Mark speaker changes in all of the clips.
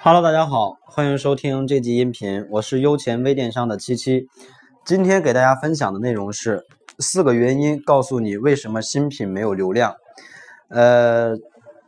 Speaker 1: Hello，大家好，欢迎收听这集音频，我是优钱微电商的七七。今天给大家分享的内容是四个原因，告诉你为什么新品没有流量。呃，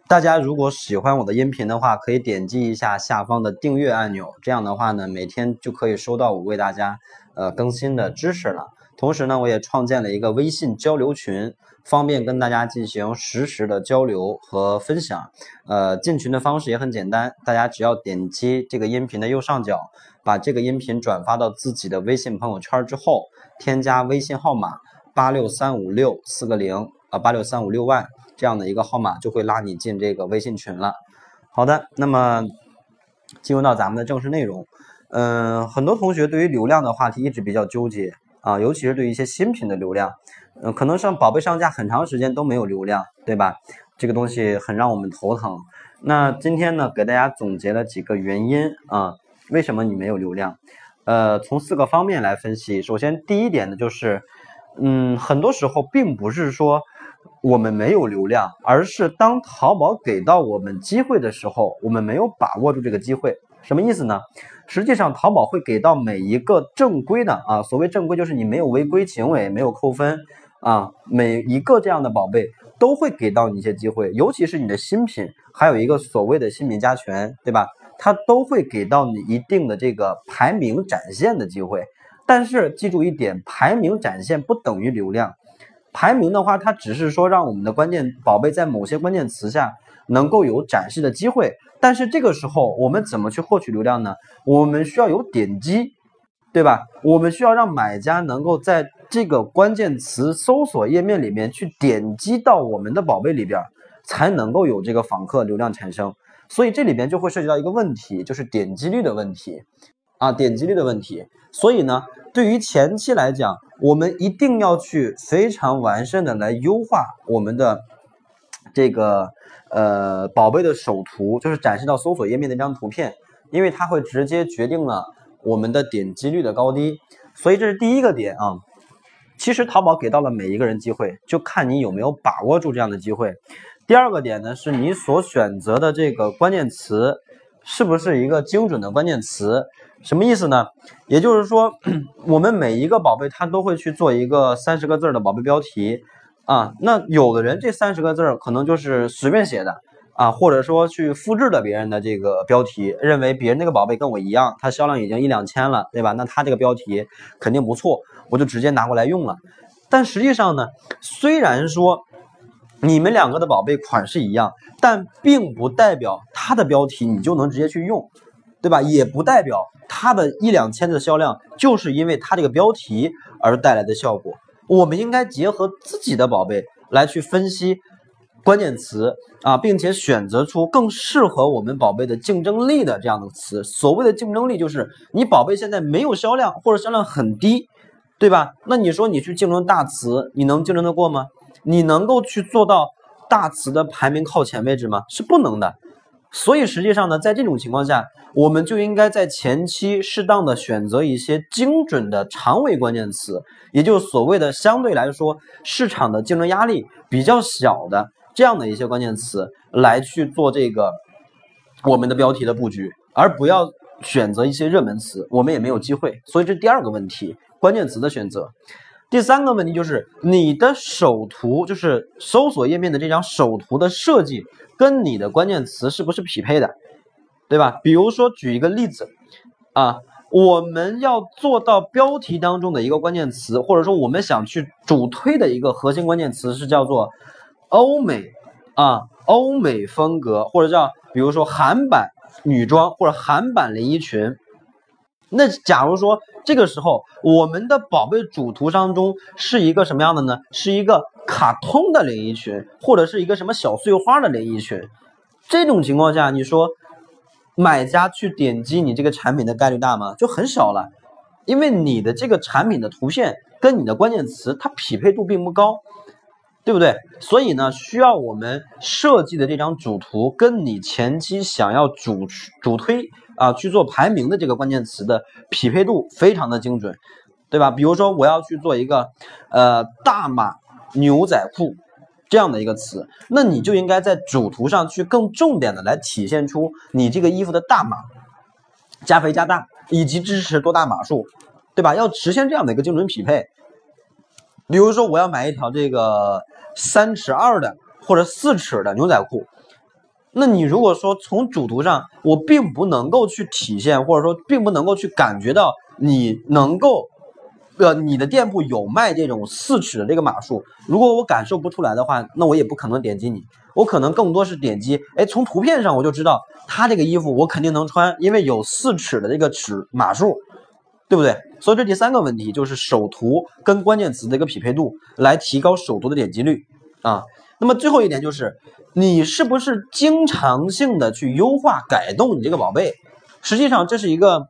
Speaker 1: 大家如果喜欢我的音频的话，可以点击一下下方的订阅按钮，这样的话呢，每天就可以收到我为大家呃更新的知识了。同时呢，我也创建了一个微信交流群，方便跟大家进行实时的交流和分享。呃，进群的方式也很简单，大家只要点击这个音频的右上角，把这个音频转发到自己的微信朋友圈之后，添加微信号码八六三五六四个零啊八六三五六万这样的一个号码，就会拉你进这个微信群了。好的，那么进入到咱们的正式内容。嗯，很多同学对于流量的话题一直比较纠结。啊，尤其是对于一些新品的流量，嗯，可能上宝贝上架很长时间都没有流量，对吧？这个东西很让我们头疼。那今天呢，给大家总结了几个原因啊，为什么你没有流量？呃，从四个方面来分析。首先，第一点呢，就是，嗯，很多时候并不是说我们没有流量，而是当淘宝给到我们机会的时候，我们没有把握住这个机会。什么意思呢？实际上，淘宝会给到每一个正规的啊，所谓正规就是你没有违规行为，没有扣分啊，每一个这样的宝贝都会给到你一些机会，尤其是你的新品，还有一个所谓的新品加权，对吧？它都会给到你一定的这个排名展现的机会。但是记住一点，排名展现不等于流量，排名的话，它只是说让我们的关键宝贝在某些关键词下。能够有展示的机会，但是这个时候我们怎么去获取流量呢？我们需要有点击，对吧？我们需要让买家能够在这个关键词搜索页面里面去点击到我们的宝贝里边，才能够有这个访客流量产生。所以这里边就会涉及到一个问题，就是点击率的问题啊，点击率的问题。所以呢，对于前期来讲，我们一定要去非常完善的来优化我们的这个。呃，宝贝的首图就是展示到搜索页面的一张图片，因为它会直接决定了我们的点击率的高低，所以这是第一个点啊。其实淘宝给到了每一个人机会，就看你有没有把握住这样的机会。第二个点呢，是你所选择的这个关键词是不是一个精准的关键词？什么意思呢？也就是说，我们每一个宝贝它都会去做一个三十个字的宝贝标题。啊，那有的人这三十个字儿可能就是随便写的啊，或者说去复制了别人的这个标题，认为别人那个宝贝跟我一样，它销量已经一两千了，对吧？那他这个标题肯定不错，我就直接拿过来用了。但实际上呢，虽然说你们两个的宝贝款式一样，但并不代表它的标题你就能直接去用，对吧？也不代表它的一两千的销量就是因为它这个标题而带来的效果。我们应该结合自己的宝贝来去分析关键词啊，并且选择出更适合我们宝贝的竞争力的这样的词。所谓的竞争力，就是你宝贝现在没有销量或者销量很低，对吧？那你说你去竞争大词，你能竞争得过吗？你能够去做到大词的排名靠前位置吗？是不能的。所以实际上呢，在这种情况下，我们就应该在前期适当的选择一些精准的长尾关键词，也就是所谓的相对来说市场的竞争压力比较小的这样的一些关键词来去做这个我们的标题的布局，而不要选择一些热门词，我们也没有机会。所以这第二个问题，关键词的选择。第三个问题就是你的首图，就是搜索页面的这张首图的设计。跟你的关键词是不是匹配的，对吧？比如说举一个例子啊，我们要做到标题当中的一个关键词，或者说我们想去主推的一个核心关键词是叫做欧美啊，欧美风格，或者叫比如说韩版女装或者韩版连衣裙。那假如说这个时候我们的宝贝主图当中是一个什么样的呢？是一个卡通的连衣裙，或者是一个什么小碎花的连衣裙。这种情况下，你说买家去点击你这个产品的概率大吗？就很小了，因为你的这个产品的图片跟你的关键词它匹配度并不高，对不对？所以呢，需要我们设计的这张主图跟你前期想要主主推。啊，去做排名的这个关键词的匹配度非常的精准，对吧？比如说我要去做一个呃大码牛仔裤这样的一个词，那你就应该在主图上去更重点的来体现出你这个衣服的大码、加肥加大以及支持多大码数，对吧？要实现这样的一个精准匹配。比如说，我要买一条这个三尺二的或者四尺的牛仔裤，那你如果说从主图上，我并不能够去体现，或者说并不能够去感觉到你能够。呃，你的店铺有卖这种四尺的这个码数，如果我感受不出来的话，那我也不可能点击你，我可能更多是点击，哎，从图片上我就知道他这个衣服我肯定能穿，因为有四尺的这个尺码数，对不对？所以这第三个问题就是首图跟关键词的一个匹配度，来提高首图的点击率啊。那么最后一点就是，你是不是经常性的去优化改动你这个宝贝？实际上这是一个。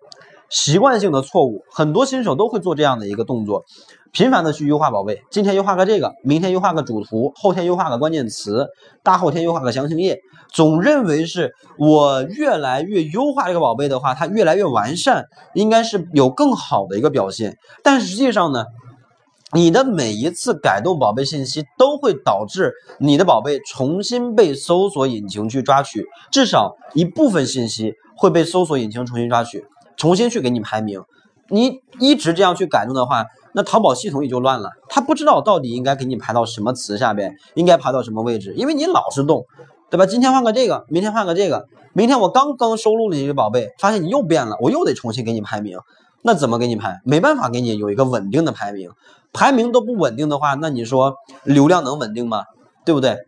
Speaker 1: 习惯性的错误，很多新手都会做这样的一个动作，频繁的去优化宝贝，今天优化个这个，明天优化个主图，后天优化个关键词，大后天优化个详情页，总认为是我越来越优化这个宝贝的话，它越来越完善，应该是有更好的一个表现。但实际上呢，你的每一次改动宝贝信息，都会导致你的宝贝重新被搜索引擎去抓取，至少一部分信息会被搜索引擎重新抓取。重新去给你排名，你一直这样去改动的话，那淘宝系统也就乱了。他不知道到底应该给你排到什么词下边，应该排到什么位置，因为你老是动，对吧？今天换个这个，明天换个这个，明天我刚刚收录了一个宝贝，发现你又变了，我又得重新给你排名，那怎么给你排？没办法给你有一个稳定的排名，排名都不稳定的话，那你说流量能稳定吗？对不对？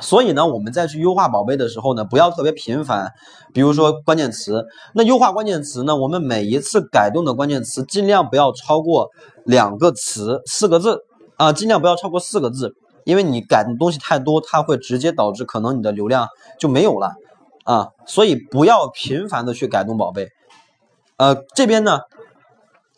Speaker 1: 所以呢，我们再去优化宝贝的时候呢，不要特别频繁。比如说关键词，那优化关键词呢，我们每一次改动的关键词尽量不要超过两个词，四个字啊，尽量不要超过四个字，因为你改的东西太多，它会直接导致可能你的流量就没有了啊。所以不要频繁的去改动宝贝。呃，这边呢，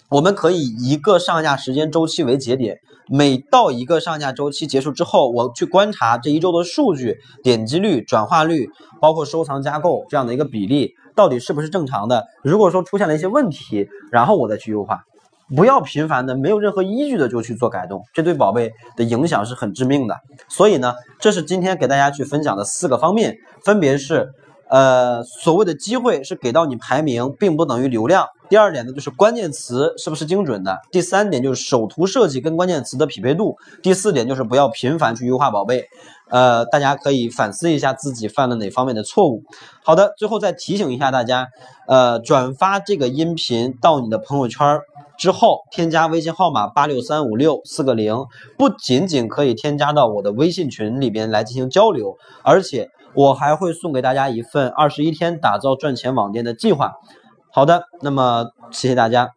Speaker 1: 我们可以一个上下时间周期为节点。每到一个上架周期结束之后，我去观察这一周的数据、点击率、转化率，包括收藏加购这样的一个比例，到底是不是正常的？如果说出现了一些问题，然后我再去优化，不要频繁的、没有任何依据的就去做改动，这对宝贝的影响是很致命的。所以呢，这是今天给大家去分享的四个方面，分别是。呃，所谓的机会是给到你排名，并不等于流量。第二点呢，就是关键词是不是精准的。第三点就是首图设计跟关键词的匹配度。第四点就是不要频繁去优化宝贝。呃，大家可以反思一下自己犯了哪方面的错误。好的，最后再提醒一下大家，呃，转发这个音频到你的朋友圈之后，添加微信号码八六三五六四个零，不仅仅可以添加到我的微信群里边来进行交流，而且。我还会送给大家一份二十一天打造赚钱网店的计划。好的，那么谢谢大家。